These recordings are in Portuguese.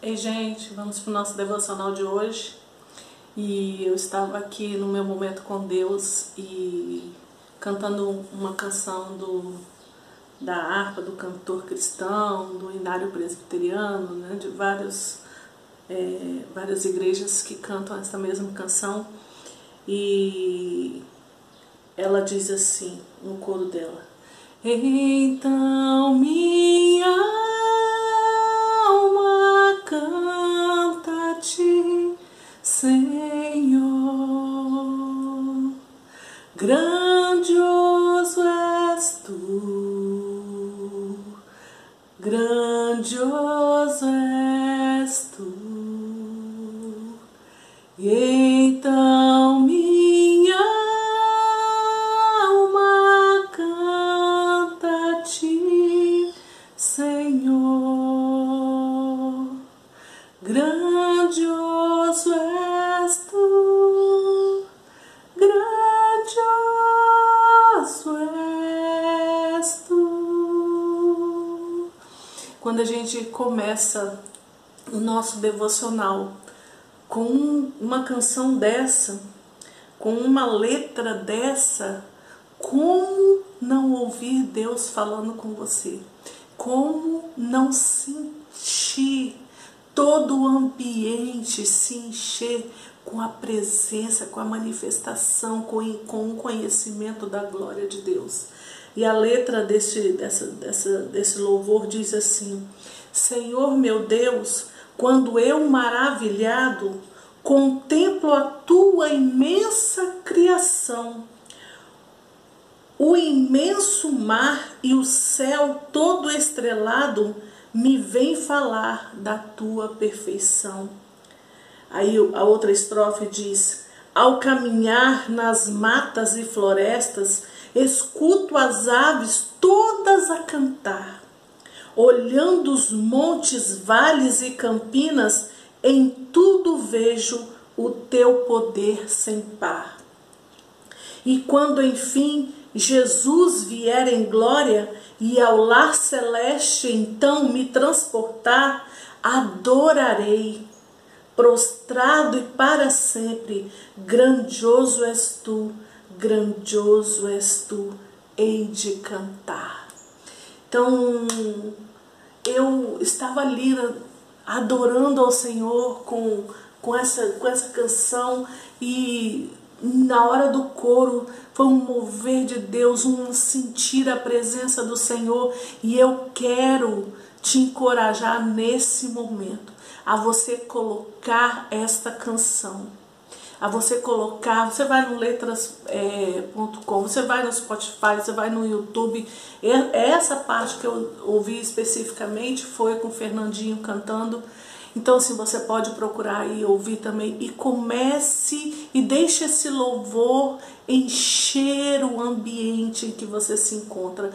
Ei, gente, vamos para o nosso devocional de hoje. E eu estava aqui no meu momento com Deus e cantando uma canção do, da harpa do cantor cristão, do inário presbiteriano, né, de vários, é, várias igrejas que cantam essa mesma canção. E ela diz assim, no coro dela: Então minha tu, és gente começa o nosso devocional com uma canção dessa, com uma letra dessa, como não ouvir Deus falando com você? Como não sentir todo o ambiente se encher com a presença, com a manifestação, com, com o conhecimento da glória de Deus? E a letra desse, dessa, dessa, desse louvor diz assim: Senhor meu Deus, quando eu maravilhado contemplo a tua imensa criação, o imenso mar e o céu todo estrelado me vem falar da tua perfeição. Aí a outra estrofe diz: Ao caminhar nas matas e florestas, escuto as aves todas a cantar. Olhando os montes, vales e campinas, em tudo vejo o teu poder sem par. E quando enfim Jesus vier em glória e ao lar celeste então me transportar, adorarei, prostrado e para sempre, grandioso és tu grandioso és tu, hei de cantar. Então, eu estava ali adorando ao Senhor com, com, essa, com essa canção e na hora do coro foi um mover de Deus, um sentir a presença do Senhor e eu quero te encorajar nesse momento a você colocar esta canção a você colocar, você vai no letras.com, é, você vai no Spotify, você vai no YouTube. Essa parte que eu ouvi especificamente foi com o Fernandinho cantando. Então, assim, você pode procurar e ouvir também. E comece e deixe esse louvor encher o ambiente em que você se encontra.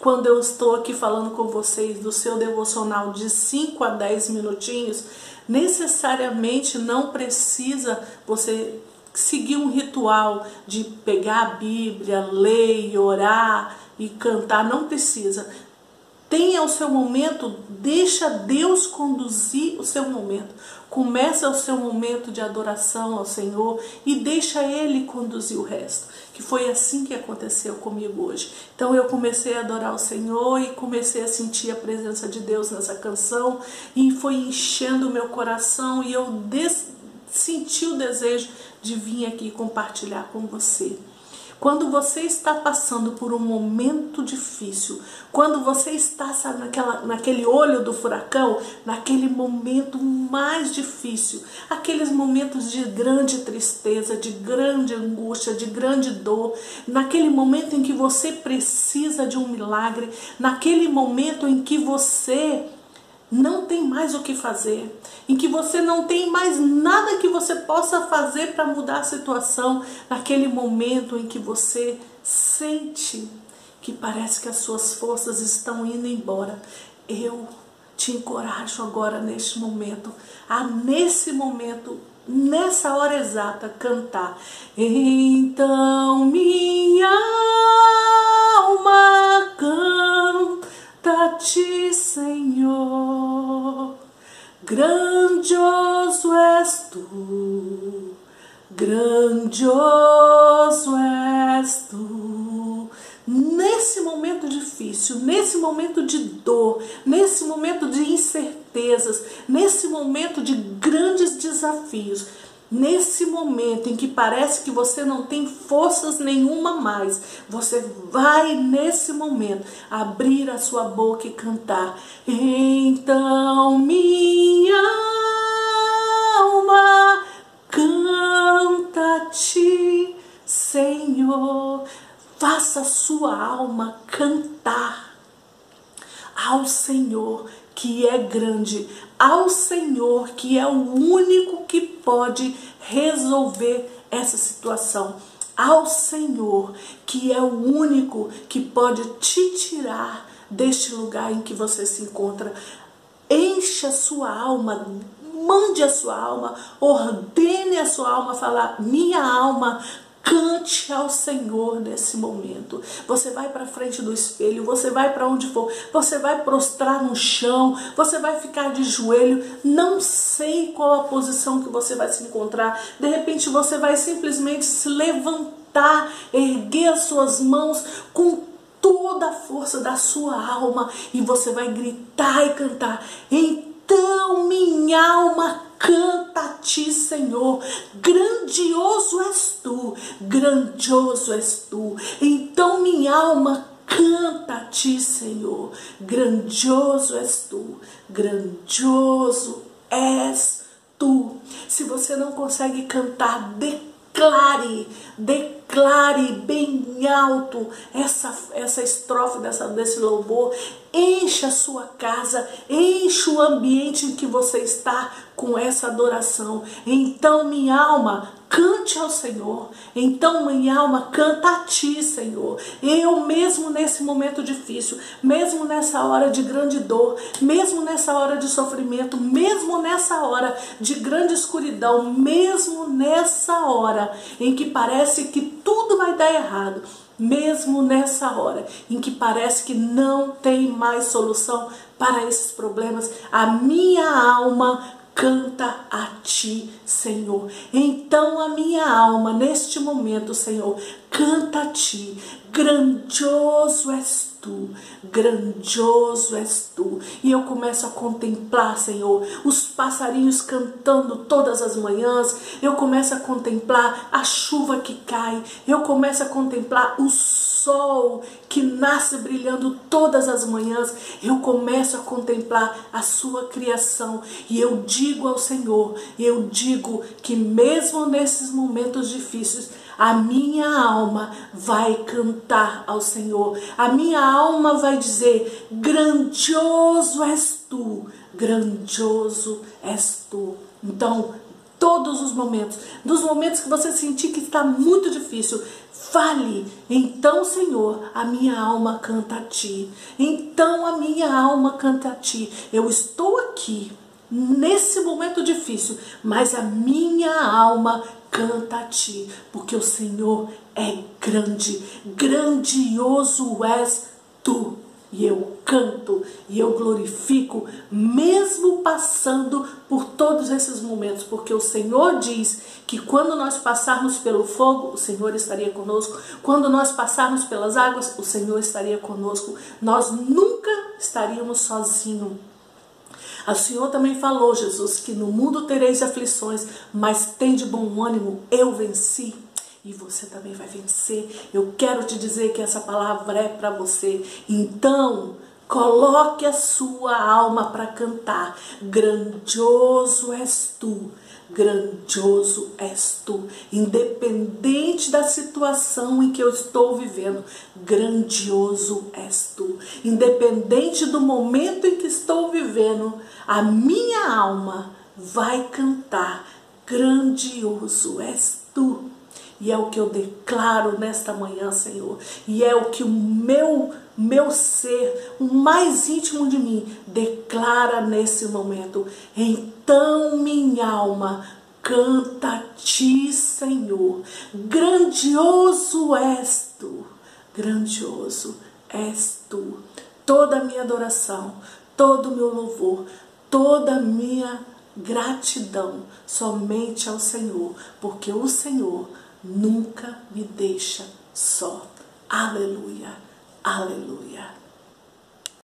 Quando eu estou aqui falando com vocês do seu devocional de 5 a 10 minutinhos, necessariamente não precisa você seguir um ritual de pegar a Bíblia, ler, orar e cantar, não precisa. Tenha o seu momento, deixa Deus conduzir o seu momento. Começa o seu momento de adoração ao Senhor e deixa Ele conduzir o resto. Que foi assim que aconteceu comigo hoje. Então eu comecei a adorar o Senhor e comecei a sentir a presença de Deus nessa canção e foi enchendo o meu coração e eu senti o desejo de vir aqui compartilhar com você. Quando você está passando por um momento difícil, quando você está sabe, naquela, naquele olho do furacão, naquele momento mais difícil, aqueles momentos de grande tristeza, de grande angústia, de grande dor, naquele momento em que você precisa de um milagre, naquele momento em que você não tem mais o que fazer, em que você não tem mais nada que você possa fazer para mudar a situação, naquele momento em que você sente que parece que as suas forças estão indo embora. Eu te encorajo agora neste momento, a nesse momento, nessa hora exata, cantar. Então minha alma canta-te, Senhor grandioso és tu, grandioso és tu. Nesse momento difícil, nesse momento de dor, nesse momento de incertezas, nesse momento de grandes desafios, Nesse momento em que parece que você não tem forças nenhuma mais, você vai nesse momento abrir a sua boca e cantar. Então minha alma canta-te, Senhor. Faça a sua alma cantar ao Senhor que é grande, ao Senhor que é o único que pode resolver essa situação, ao Senhor que é o único que pode te tirar deste lugar em que você se encontra. Encha sua alma, mande a sua alma, ordene a sua alma falar: minha alma Cante ao Senhor nesse momento. Você vai para frente do espelho, você vai para onde for, você vai prostrar no chão, você vai ficar de joelho. Não sei qual a posição que você vai se encontrar. De repente você vai simplesmente se levantar, erguer as suas mãos com toda a força da sua alma e você vai gritar e cantar. Então minha alma canta a ti, Senhor. Grandioso és tu, grandioso és tu. Então minha alma canta a ti, Senhor. Grandioso és tu, grandioso és tu. Se você não consegue cantar, declare, declare bem alto essa, essa estrofe dessa, desse louvor. Encha a sua casa, encha o ambiente em que você está com essa adoração. Então, minha alma, cante ao Senhor. Então, minha alma, canta a ti, Senhor. Eu mesmo nesse momento difícil, mesmo nessa hora de grande dor, mesmo nessa hora de sofrimento, mesmo nessa hora de grande escuridão, mesmo nessa hora em que parece que tudo vai dar errado, mesmo nessa hora em que parece que não tem mais solução para esses problemas, a minha alma canta a ti, Senhor. Então a minha alma, neste momento, Senhor, canta a ti. Grandioso és tu, grandioso és tu. E eu começo a contemplar, Senhor, os passarinhos cantando todas as manhãs. Eu começo a contemplar a chuva que cai. Eu começo a contemplar o sol que nasce brilhando todas as manhãs. Eu começo a contemplar a sua criação e eu digo ao Senhor, eu digo que mesmo nesses momentos difíceis, a minha alma vai cantar ao Senhor. A minha alma vai dizer: grandioso és tu, grandioso és tu. Então, todos os momentos, dos momentos que você sentir que está muito difícil, fale. Então, Senhor, a minha alma canta a ti. Então, a minha alma canta a ti. Eu estou aqui nesse momento difícil, mas a minha alma canta a ti, porque o Senhor é grande, grandioso és tu. E eu canto e eu glorifico, mesmo passando por todos esses momentos, porque o Senhor diz que quando nós passarmos pelo fogo, o Senhor estaria conosco, quando nós passarmos pelas águas, o Senhor estaria conosco, nós nunca estaríamos sozinhos. O Senhor também falou, Jesus, que no mundo tereis aflições, mas tem de bom ânimo, eu venci. E você também vai vencer. Eu quero te dizer que essa palavra é para você. Então, coloque a sua alma para cantar. Grandioso és tu grandioso és tu. Independente da situação em que eu estou vivendo, grandioso és tu. Independente do momento em que estou vivendo, a minha alma vai cantar: grandioso és tu. E é o que eu declaro nesta manhã, Senhor. E é o que o meu meu ser, o mais íntimo de mim, declara nesse momento. Então minha alma canta a ti, Senhor. Grandioso és tu. Grandioso és tu. Toda a minha adoração, todo o meu louvor, toda a minha gratidão somente ao Senhor, porque o Senhor nunca me deixa só. Aleluia, aleluia.